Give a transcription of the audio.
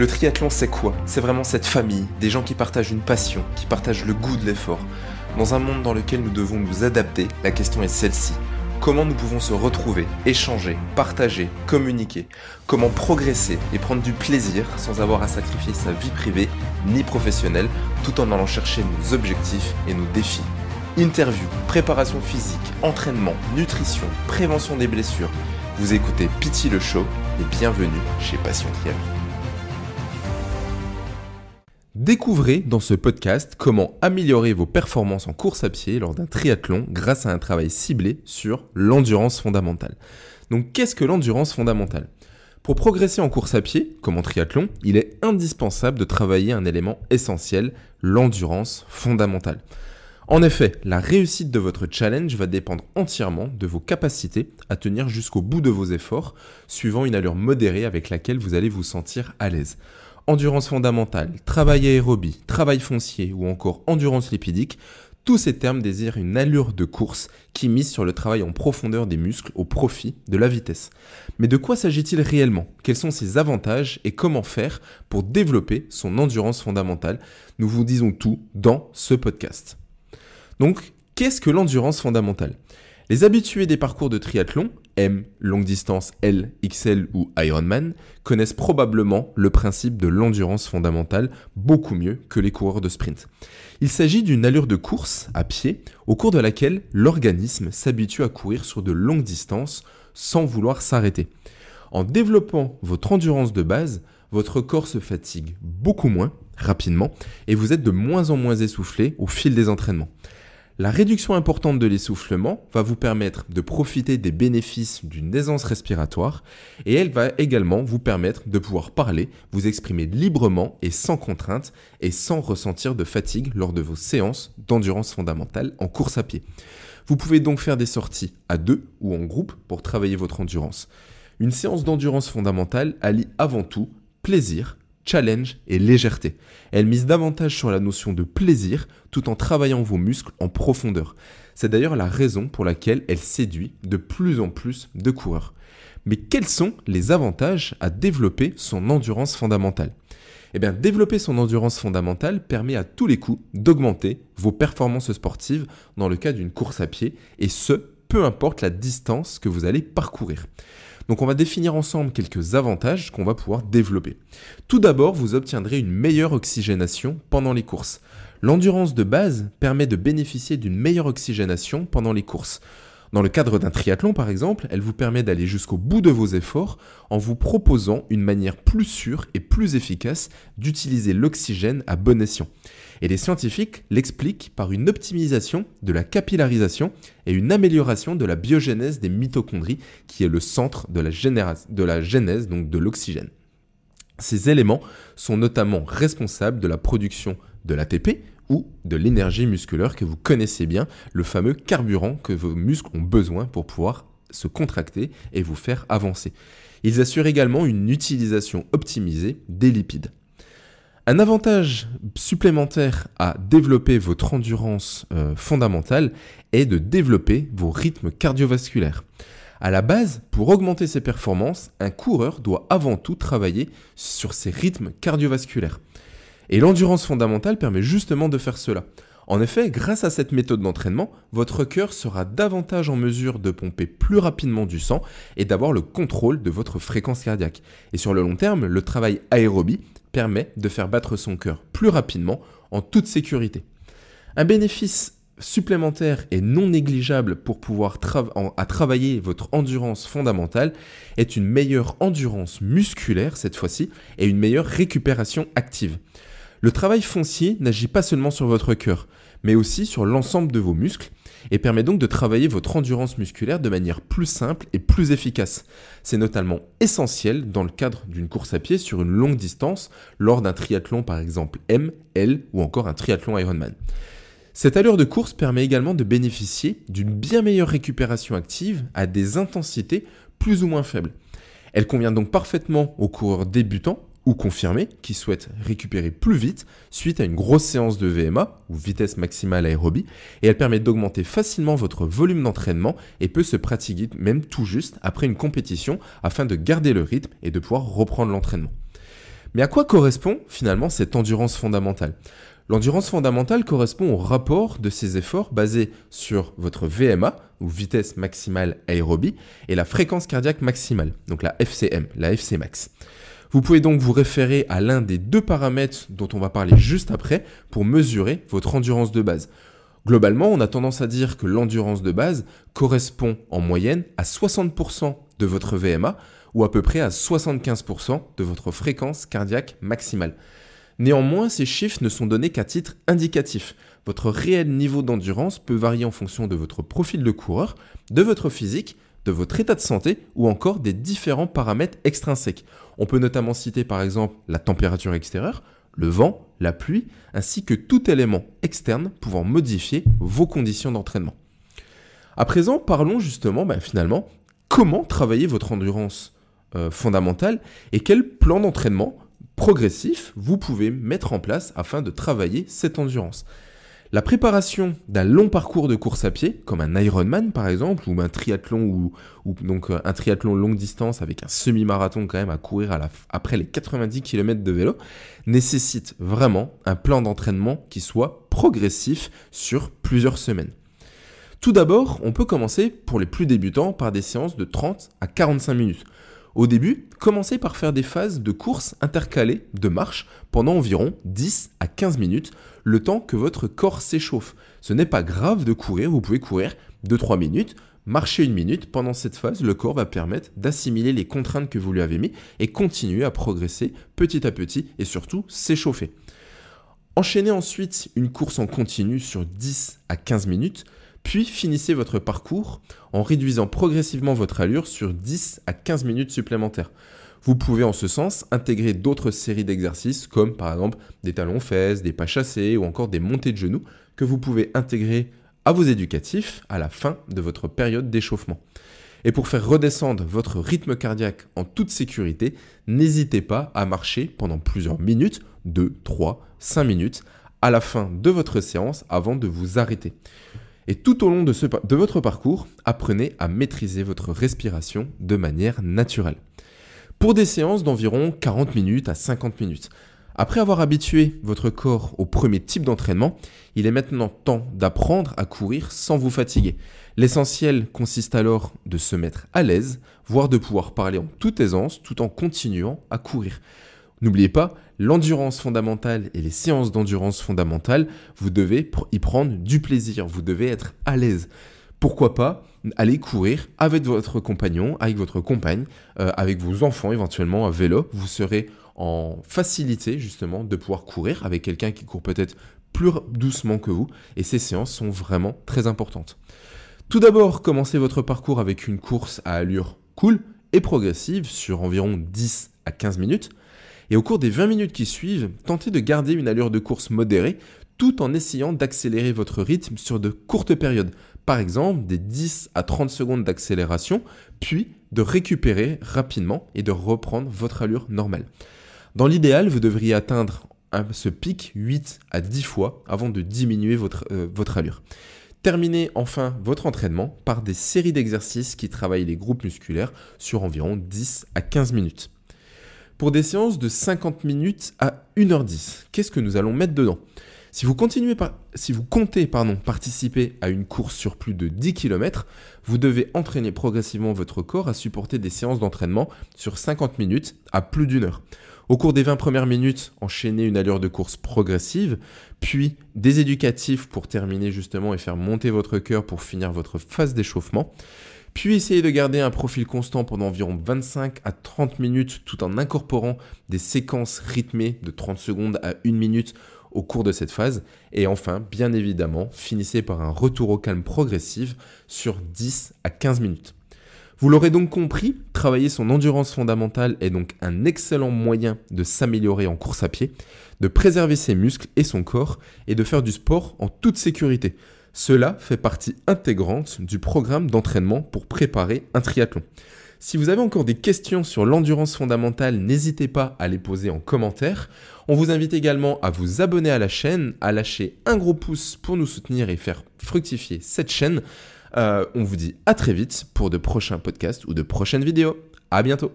Le triathlon, c'est quoi? C'est vraiment cette famille, des gens qui partagent une passion, qui partagent le goût de l'effort. Dans un monde dans lequel nous devons nous adapter, la question est celle-ci. Comment nous pouvons se retrouver, échanger, partager, communiquer? Comment progresser et prendre du plaisir sans avoir à sacrifier sa vie privée ni professionnelle tout en allant chercher nos objectifs et nos défis? Interview, préparation physique, entraînement, nutrition, prévention des blessures. Vous écoutez Pity le Show et bienvenue chez Passion Triathlon. Découvrez dans ce podcast comment améliorer vos performances en course à pied lors d'un triathlon grâce à un travail ciblé sur l'endurance fondamentale. Donc qu'est-ce que l'endurance fondamentale? Pour progresser en course à pied, comme en triathlon, il est indispensable de travailler un élément essentiel, l'endurance fondamentale. En effet, la réussite de votre challenge va dépendre entièrement de vos capacités à tenir jusqu'au bout de vos efforts, suivant une allure modérée avec laquelle vous allez vous sentir à l'aise. Endurance fondamentale, travail aérobie, travail foncier ou encore endurance lipidique, tous ces termes désirent une allure de course qui mise sur le travail en profondeur des muscles au profit de la vitesse. Mais de quoi s'agit-il réellement? Quels sont ses avantages et comment faire pour développer son endurance fondamentale? Nous vous disons tout dans ce podcast. Donc, qu'est-ce que l'endurance fondamentale? Les habitués des parcours de triathlon, M, longue distance, L, XL ou Ironman, connaissent probablement le principe de l'endurance fondamentale beaucoup mieux que les coureurs de sprint. Il s'agit d'une allure de course à pied au cours de laquelle l'organisme s'habitue à courir sur de longues distances sans vouloir s'arrêter. En développant votre endurance de base, votre corps se fatigue beaucoup moins rapidement et vous êtes de moins en moins essoufflé au fil des entraînements. La réduction importante de l'essoufflement va vous permettre de profiter des bénéfices d'une aisance respiratoire et elle va également vous permettre de pouvoir parler, vous exprimer librement et sans contrainte et sans ressentir de fatigue lors de vos séances d'endurance fondamentale en course à pied. Vous pouvez donc faire des sorties à deux ou en groupe pour travailler votre endurance. Une séance d'endurance fondamentale allie avant tout plaisir, challenge et légèreté. Elle mise davantage sur la notion de plaisir tout en travaillant vos muscles en profondeur. C'est d'ailleurs la raison pour laquelle elle séduit de plus en plus de coureurs. Mais quels sont les avantages à développer son endurance fondamentale? Eh bien, développer son endurance fondamentale permet à tous les coups d'augmenter vos performances sportives dans le cas d'une course à pied, et ce, peu importe la distance que vous allez parcourir. Donc on va définir ensemble quelques avantages qu'on va pouvoir développer. Tout d'abord, vous obtiendrez une meilleure oxygénation pendant les courses. L'endurance de base permet de bénéficier d'une meilleure oxygénation pendant les courses. Dans le cadre d'un triathlon par exemple, elle vous permet d'aller jusqu'au bout de vos efforts en vous proposant une manière plus sûre et plus efficace d'utiliser l'oxygène à bon escient. Et les scientifiques l'expliquent par une optimisation de la capillarisation et une amélioration de la biogénèse des mitochondries, qui est le centre de la, de genèse donc de l'oxygène. Ces éléments sont notamment responsables de la production de l'ATP ou de l'énergie musculaire que vous connaissez bien, le fameux carburant que vos muscles ont besoin pour pouvoir se contracter et vous faire avancer. Ils assurent également une utilisation optimisée des lipides. Un avantage supplémentaire à développer votre endurance euh, fondamentale est de développer vos rythmes cardiovasculaires. À la base, pour augmenter ses performances, un coureur doit avant tout travailler sur ses rythmes cardiovasculaires. Et l'endurance fondamentale permet justement de faire cela. En effet, grâce à cette méthode d'entraînement, votre cœur sera davantage en mesure de pomper plus rapidement du sang et d'avoir le contrôle de votre fréquence cardiaque. Et sur le long terme, le travail aérobie permet de faire battre son cœur plus rapidement en toute sécurité. Un bénéfice supplémentaire et non négligeable pour pouvoir à travailler votre endurance fondamentale est une meilleure endurance musculaire cette fois-ci et une meilleure récupération active. Le travail foncier n'agit pas seulement sur votre cœur, mais aussi sur l'ensemble de vos muscles et permet donc de travailler votre endurance musculaire de manière plus simple et plus efficace. C'est notamment essentiel dans le cadre d'une course à pied sur une longue distance, lors d'un triathlon par exemple M, L ou encore un triathlon Ironman. Cette allure de course permet également de bénéficier d'une bien meilleure récupération active à des intensités plus ou moins faibles. Elle convient donc parfaitement aux coureurs débutants ou confirmés qui souhaitent récupérer plus vite suite à une grosse séance de VMA ou vitesse maximale aérobie et elle permet d'augmenter facilement votre volume d'entraînement et peut se pratiquer même tout juste après une compétition afin de garder le rythme et de pouvoir reprendre l'entraînement. Mais à quoi correspond finalement cette endurance fondamentale? L'endurance fondamentale correspond au rapport de ces efforts basés sur votre VMA, ou vitesse maximale aérobie, et la fréquence cardiaque maximale, donc la FCM, la FC max. Vous pouvez donc vous référer à l'un des deux paramètres dont on va parler juste après pour mesurer votre endurance de base. Globalement, on a tendance à dire que l'endurance de base correspond en moyenne à 60% de votre VMA ou à peu près à 75% de votre fréquence cardiaque maximale. Néanmoins, ces chiffres ne sont donnés qu'à titre indicatif. Votre réel niveau d'endurance peut varier en fonction de votre profil de coureur, de votre physique, de votre état de santé ou encore des différents paramètres extrinsèques. On peut notamment citer par exemple la température extérieure, le vent, la pluie, ainsi que tout élément externe pouvant modifier vos conditions d'entraînement. À présent, parlons justement bah, finalement comment travailler votre endurance euh, fondamentale et quel plan d'entraînement progressif vous pouvez mettre en place afin de travailler cette endurance. La préparation d'un long parcours de course à pied, comme un Ironman par exemple, ou un triathlon ou, donc euh, un triathlon longue distance avec un semi-marathon quand même à courir après les 90 km de vélo, nécessite vraiment un plan d'entraînement qui soit progressif sur plusieurs semaines. Tout d'abord, on peut commencer pour les plus débutants par des séances de 30 à 45 minutes. Au début, commencez par faire des phases de course intercalées de marche pendant environ 10 à 15 minutes, le temps que votre corps s'échauffe. Ce n'est pas grave de courir, vous pouvez courir 2-3 minutes, marcher une minute. Pendant cette phase, le corps va permettre d'assimiler les contraintes que vous lui avez mises et continuer à progresser petit à petit et surtout s'échauffer. Enchaînez ensuite une course en continu sur 10 à 15 minutes puis finissez votre parcours en réduisant progressivement votre allure sur 10 à 15 minutes supplémentaires. Vous pouvez en ce sens intégrer d'autres séries d'exercices comme par exemple des talons fesses, des pas chassés ou encore des montées de genoux que vous pouvez intégrer à vos éducatifs à la fin de votre période d'échauffement. Et pour faire redescendre votre rythme cardiaque en toute sécurité, n'hésitez pas à marcher pendant plusieurs minutes, 2, 3, 5 minutes, à la fin de votre séance avant de vous arrêter. Et tout au long de, votre parcours, apprenez à maîtriser votre respiration de manière naturelle. Pour des séances d'environ 40 minutes à 50 minutes. Après avoir habitué votre corps au premier type d'entraînement, il est maintenant temps d'apprendre à courir sans vous fatiguer. L'essentiel consiste alors de se mettre à l'aise, voire de pouvoir parler en toute aisance tout en continuant à courir. N'oubliez pas, l'endurance fondamentale et les séances d'endurance fondamentale, vous devez y prendre du plaisir, vous devez être à l'aise. Pourquoi pas aller courir avec votre compagnon, avec votre compagne, euh, avec vos enfants éventuellement à vélo. Vous serez en facilité justement de pouvoir courir avec quelqu'un qui court peut-être plus doucement que vous. Et ces séances sont vraiment très importantes. Tout d'abord, commencez votre parcours avec une course à allure cool et progressive sur environ 10 à 15 minutes. Et au cours des 20 minutes qui suivent, tentez de garder une allure de course modérée tout en essayant d'accélérer votre rythme sur de courtes périodes. Par exemple, des 10 à 30 secondes d'accélération, puis de récupérer rapidement et de reprendre votre allure normale. Dans l'idéal, vous devriez atteindre ce pic 8 à 10 fois avant de diminuer votre, euh, votre allure. Terminez enfin votre entraînement par des séries d'exercices qui travaillent les groupes musculaires sur environ 10 à 15 minutes. Pour des séances de 50 minutes à 1h10, qu'est-ce que nous allons mettre dedans? Si vous, continuez si comptez participer à une course sur plus de 10 km, vous devez entraîner progressivement votre corps à supporter des séances d'entraînement sur 50 minutes à plus d'une heure. Au cours des 20 premières minutes, enchaînez une allure de course progressive, puis des éducatifs pour terminer justement et faire monter votre cœur pour finir votre phase d'échauffement. Puis essayez de garder un profil constant pendant environ 25 à 30 minutes tout en incorporant des séquences rythmées de 30 secondes à 1 minute au cours de cette phase. Et enfin, bien évidemment, finissez par un retour au calme progressif sur 10 à 15 minutes. Vous l'aurez donc compris, travailler son endurance fondamentale est donc un excellent moyen de s'améliorer en course à pied, de préserver ses muscles et son corps et de faire du sport en toute sécurité. Cela fait partie intégrante du programme d'entraînement pour préparer un triathlon. Si vous avez encore des questions sur l'endurance fondamentale, n'hésitez pas à les poser en commentaire. On vous invite également à vous abonner à la chaîne, à lâcher un gros pouce pour nous soutenir et faire fructifier cette chaîne. Euh, on vous dit à très vite pour de prochains podcasts ou de prochaines vidéos. À bientôt